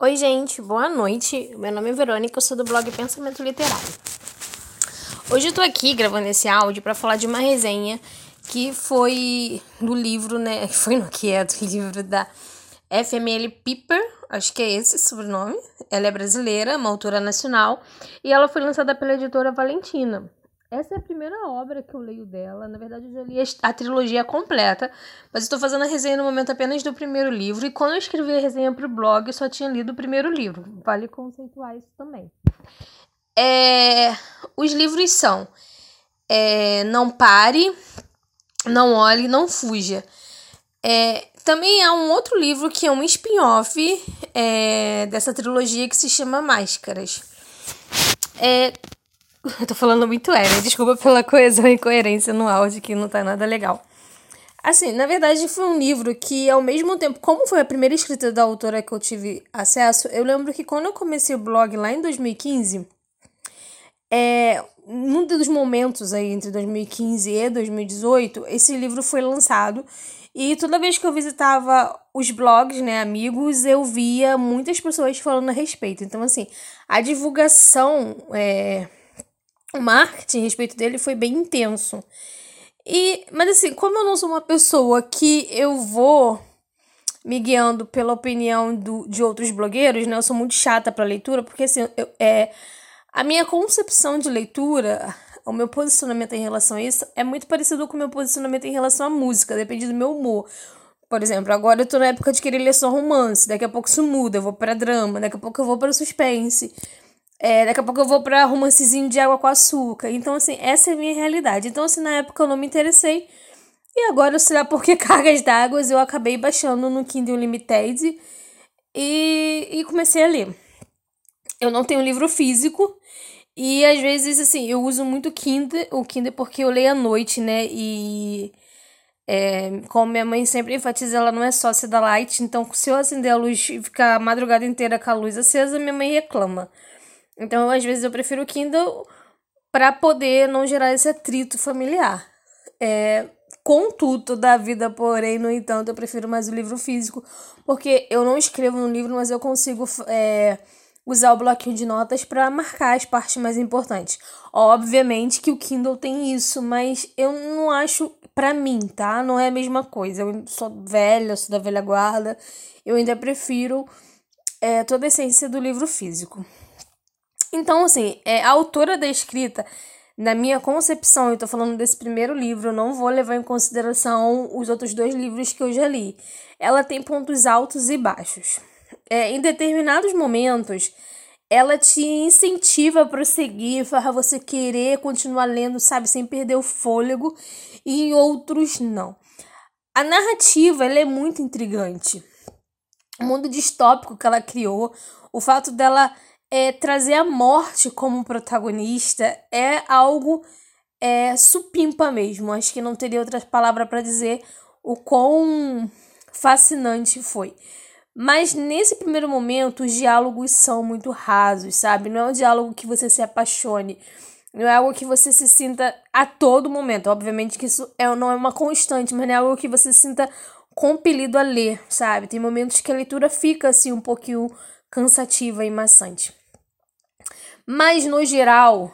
Oi, gente, boa noite. Meu nome é Verônica, eu sou do blog Pensamento Literário. Hoje eu tô aqui gravando esse áudio para falar de uma resenha que foi do livro, né? Foi no que é do livro da FML Piper, acho que é esse o sobrenome. Ela é brasileira, uma autora nacional, e ela foi lançada pela editora Valentina. Essa é a primeira obra que eu leio dela. Na verdade, eu já li a, trilogia completa, mas estou fazendo a resenha no momento apenas do primeiro livro. E quando eu escrevi a resenha para o blog, eu só tinha lido o primeiro livro. Vale conceituar isso também. É, os livros são é, Não Pare, Não Olhe, Não Fuja. É, também há um outro livro que é um spin-off é, dessa trilogia que se chama Máscaras. É, eu tô falando muito é, né? Desculpa pela coesão e incoerência no áudio, que não tá nada legal. Assim, na verdade, foi um livro que, ao mesmo tempo, como foi a primeira escrita da autora que eu tive acesso, eu lembro que quando eu comecei o blog lá em 2015, é, num dos momentos aí entre 2015 e 2018, esse livro foi lançado. E toda vez que eu visitava os blogs, né, amigos, eu via muitas pessoas falando a respeito. Então, assim, a divulgação. É, o marketing a respeito dele foi bem intenso. E, mas assim, como eu não sou uma pessoa que eu vou me guiando pela opinião do, de outros blogueiros, né? Eu sou muito chata para leitura, porque assim, eu, é, a minha concepção de leitura, o meu posicionamento em relação a isso é muito parecido com o meu posicionamento em relação à música, depende do meu humor. Por exemplo, agora eu tô na época de querer ler só romance, daqui a pouco isso muda, eu vou para drama, daqui a pouco eu vou para suspense. É, daqui a pouco eu vou pra romancezinho de água com açúcar. Então, assim, essa é a minha realidade. Então, assim, na época eu não me interessei. E agora, sei lá por que cargas d'água, eu acabei baixando no Kindle Unlimited e, e comecei a ler. Eu não tenho livro físico. E às vezes, assim, eu uso muito Kindle, o Kindle porque eu leio à noite, né? E é, como minha mãe sempre enfatiza, ela não é sócia da Light. Então, se eu acender a luz e ficar a madrugada inteira com a luz acesa, minha mãe reclama. Então, às vezes, eu prefiro o Kindle para poder não gerar esse atrito familiar. É, contudo da vida, porém, no entanto, eu prefiro mais o livro físico, porque eu não escrevo no livro, mas eu consigo é, usar o bloquinho de notas para marcar as partes mais importantes. Obviamente que o Kindle tem isso, mas eu não acho para mim, tá? Não é a mesma coisa. Eu sou velha, sou da velha guarda. Eu ainda prefiro é, toda a essência do livro físico. Então, assim, é, a autora da escrita, na minha concepção, eu tô falando desse primeiro livro, não vou levar em consideração os outros dois livros que eu já li. Ela tem pontos altos e baixos. É, em determinados momentos, ela te incentiva a prosseguir, para você querer continuar lendo, sabe, sem perder o fôlego, e em outros não. A narrativa ela é muito intrigante. O mundo distópico que ela criou, o fato dela é, trazer a morte como protagonista é algo é, supimpa mesmo. Acho que não teria outra palavra para dizer o quão fascinante foi. Mas nesse primeiro momento, os diálogos são muito rasos, sabe? Não é um diálogo que você se apaixone. Não é algo que você se sinta a todo momento. Obviamente que isso é, não é uma constante, mas não é algo que você se sinta compelido a ler, sabe? Tem momentos que a leitura fica assim um pouquinho cansativa e maçante. Mas no geral,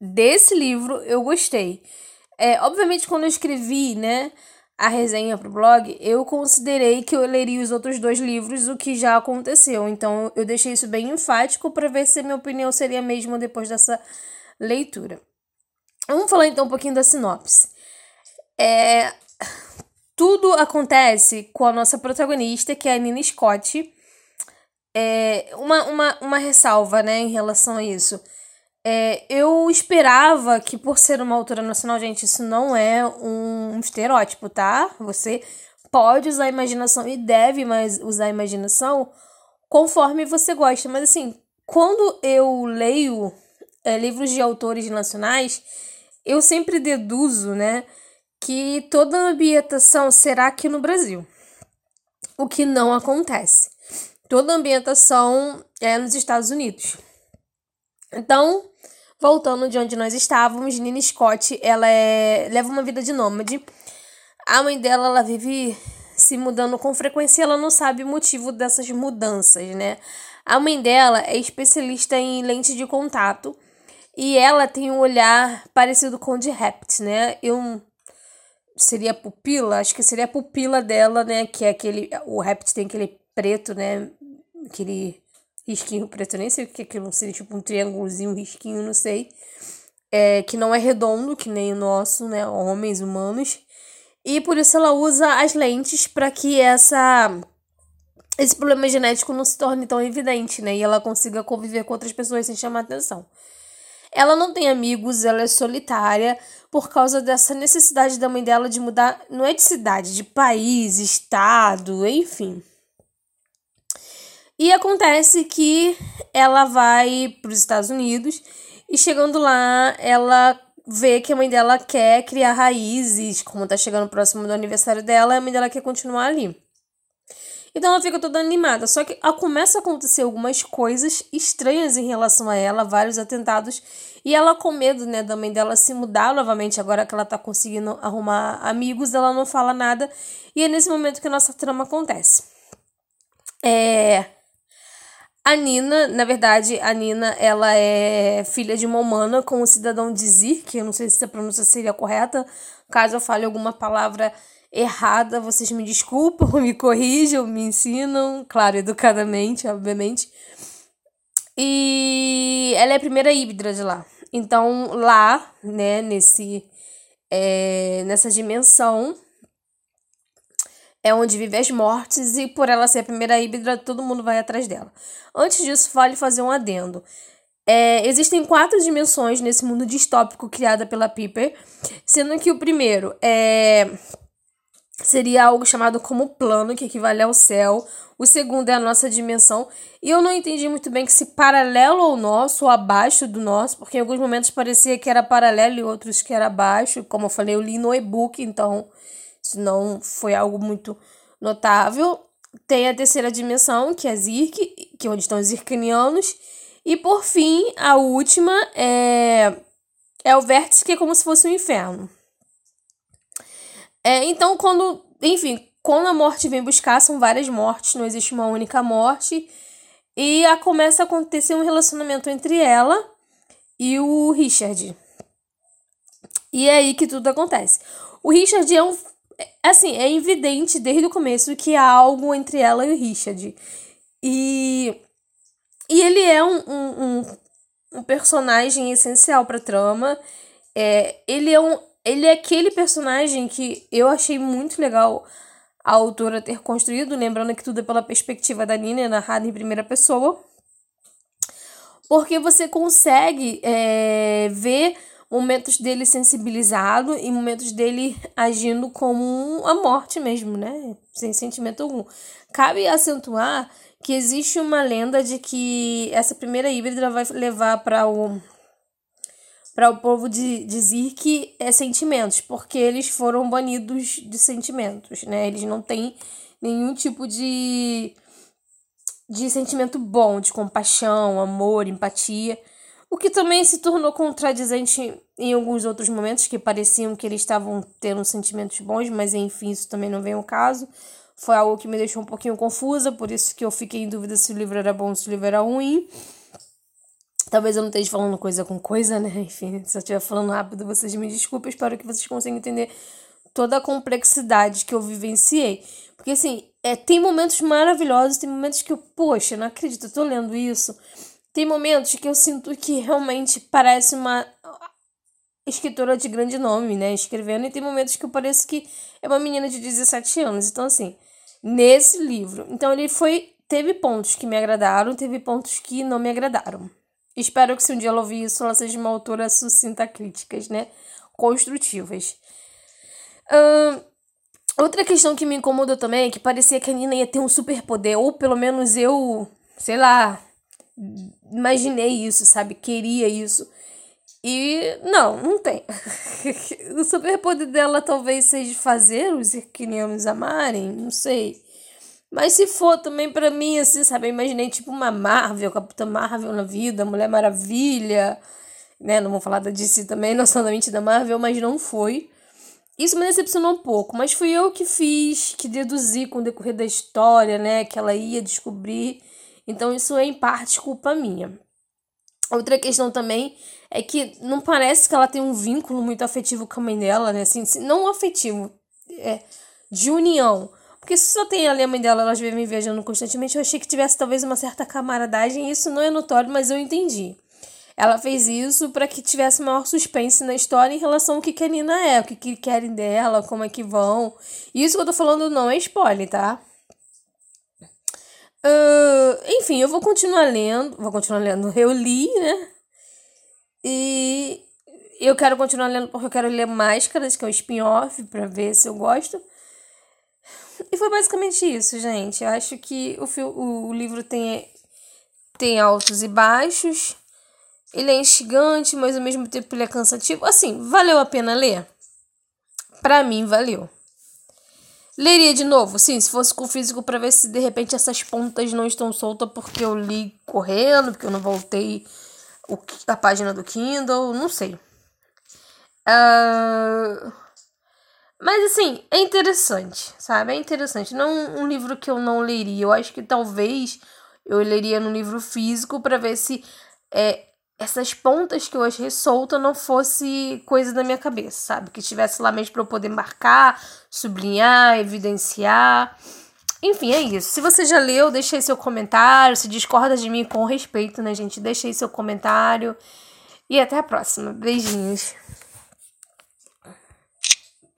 desse livro eu gostei. É, obviamente, quando eu escrevi, né, a resenha pro blog, eu considerei que eu leria os outros dois livros, o que já aconteceu. Então, eu deixei isso bem enfático para ver se a minha opinião seria a mesma depois dessa leitura. Vamos falar então um pouquinho da sinopse. É, tudo acontece com a nossa protagonista, que é a Nina Scott, é, uma, uma, uma ressalva, né, em relação a isso. É, eu esperava que, por ser uma autora nacional, gente, isso não é um estereótipo, tá? Você pode usar a imaginação e deve mais usar a imaginação conforme você gosta. Mas, assim, quando eu leio é, livros de autores nacionais, eu sempre deduzo, né, que toda a ambientação será aqui no Brasil. O que não acontece toda a ambientação é nos Estados Unidos. Então, voltando de onde nós estávamos, Nina Scott, ela é, leva uma vida de nômade. A mãe dela, ela vive se mudando com frequência, ela não sabe o motivo dessas mudanças, né? A mãe dela é especialista em lente de contato e ela tem um olhar parecido com o de Rept, né? Eu seria pupila, acho que seria a pupila dela, né? Que é aquele. O Rept tem aquele preto, né? Aquele risquinho preto, nem sei o que é aquilo, seria tipo um triângulozinho, um risquinho, não sei. É, que não é redondo, que nem o nosso, né? Homens humanos. E por isso ela usa as lentes para que essa esse problema genético não se torne tão evidente, né? E ela consiga conviver com outras pessoas sem chamar atenção. Ela não tem amigos, ela é solitária por causa dessa necessidade da mãe dela de mudar, não é de cidade, de país, estado, enfim. E acontece que ela vai para os Estados Unidos e chegando lá, ela vê que a mãe dela quer criar raízes, como tá chegando próximo do aniversário dela, a mãe dela quer continuar ali. Então ela fica toda animada. Só que começa a acontecer algumas coisas estranhas em relação a ela, vários atentados. E ela, com medo, né, da mãe dela se mudar novamente, agora que ela tá conseguindo arrumar amigos, ela não fala nada. E é nesse momento que a nossa trama acontece. É. A Nina, na verdade, a Nina, ela é filha de uma humana com o cidadão Dizir, que eu não sei se a pronúncia seria correta. Caso eu fale alguma palavra errada, vocês me desculpam, me corrijam, me ensinam, claro, educadamente, obviamente. E ela é a primeira híbrida de lá. Então, lá, né, nesse, é, nessa dimensão, é onde vive as mortes, e por ela ser a primeira híbrida, todo mundo vai atrás dela. Antes disso, vale fazer um adendo. É, existem quatro dimensões nesse mundo distópico criada pela Piper, sendo que o primeiro é seria algo chamado como plano, que equivale ao céu. O segundo é a nossa dimensão. E eu não entendi muito bem que se paralelo ao nosso ou abaixo do nosso, porque em alguns momentos parecia que era paralelo e outros que era abaixo. Como eu falei, eu li no e-book, então isso não foi algo muito notável. Tem a terceira dimensão, que é Zirk, que é onde estão os Zirkanianos. E por fim, a última é, é o vértice, que é como se fosse um inferno. É, então, quando. Enfim, quando a morte vem buscar, são várias mortes, não existe uma única morte. E a, começa a acontecer um relacionamento entre ela e o Richard. E é aí que tudo acontece. O Richard é um. Assim, é evidente desde o começo que há algo entre ela e o Richard. E. E ele é um, um, um, um personagem essencial pra trama. É, ele é um ele é aquele personagem que eu achei muito legal a autora ter construído, lembrando que tudo é pela perspectiva da Nina, narrado em primeira pessoa. Porque você consegue é, ver momentos dele sensibilizado e momentos dele agindo como a morte mesmo, né? Sem sentimento algum. Cabe acentuar que existe uma lenda de que essa primeira híbrida vai levar para o para o povo de, dizer que é sentimentos, porque eles foram banidos de sentimentos, né? Eles não têm nenhum tipo de, de sentimento bom, de compaixão, amor, empatia. O que também se tornou contradizente em alguns outros momentos que pareciam que eles estavam tendo sentimentos bons, mas enfim, isso também não vem ao caso. Foi algo que me deixou um pouquinho confusa, por isso que eu fiquei em dúvida se o livro era bom ou se o livro era ruim. Talvez eu não esteja falando coisa com coisa, né? Enfim, se eu estiver falando rápido, vocês me desculpem. Espero que vocês consigam entender toda a complexidade que eu vivenciei. Porque, assim, é, tem momentos maravilhosos, tem momentos que eu, poxa, não acredito, eu tô lendo isso. Tem momentos que eu sinto que realmente parece uma escritora de grande nome, né? Escrevendo, e tem momentos que eu pareço que é uma menina de 17 anos. Então, assim, nesse livro. Então, ele foi. Teve pontos que me agradaram, teve pontos que não me agradaram. Espero que se um dia ela ouvir isso, ela seja uma autora sucinta críticas, né? Construtivas. Uh, outra questão que me incomodou também é que parecia que a Nina ia ter um superpoder, ou pelo menos eu, sei lá, imaginei isso, sabe? Queria isso. E não, não tem. o superpoder dela talvez seja fazer os irquinianos amarem, não sei. Mas se for também para mim, assim, sabe? Eu imaginei tipo uma Marvel, Capitã Marvel na vida, Mulher Maravilha, né? Não vou falar da DC também, não somente da Marvel, mas não foi. Isso me decepcionou um pouco, mas fui eu que fiz, que deduzi com o decorrer da história, né, que ela ia descobrir. Então isso é em parte culpa minha. Outra questão também é que não parece que ela tem um vínculo muito afetivo com a mãe dela, né? Assim, não afetivo, é de união. Porque se só tem ali a mãe dela, elas vivem viajando constantemente, eu achei que tivesse talvez uma certa camaradagem. Isso não é notório, mas eu entendi. Ela fez isso para que tivesse maior suspense na história em relação ao que, que a Nina é, o que, que querem dela, como é que vão. Isso que eu tô falando não é spoiler, tá? Uh, enfim, eu vou continuar lendo. Vou continuar lendo. Eu li, né? E eu quero continuar lendo porque eu quero ler Máscaras, que é o spin-off, pra ver se eu gosto. E foi basicamente isso, gente. Eu acho que o, o, o livro tem, tem altos e baixos. Ele é instigante, mas ao mesmo tempo ele é cansativo. Assim, valeu a pena ler? Pra mim, valeu. Leria de novo? Sim, se fosse com físico para ver se de repente essas pontas não estão soltas porque eu li correndo, porque eu não voltei o, a página do Kindle, não sei. Uh... Mas assim, é interessante, sabe? É interessante. Não um livro que eu não leria. Eu acho que talvez eu leria no livro físico para ver se é, essas pontas que eu achei solta não fosse coisa da minha cabeça, sabe? Que estivesse lá mesmo para eu poder marcar, sublinhar, evidenciar. Enfim, é isso. Se você já leu, deixe aí seu comentário. Se discorda de mim com respeito, né, gente? Deixe aí seu comentário. E até a próxima. Beijinhos.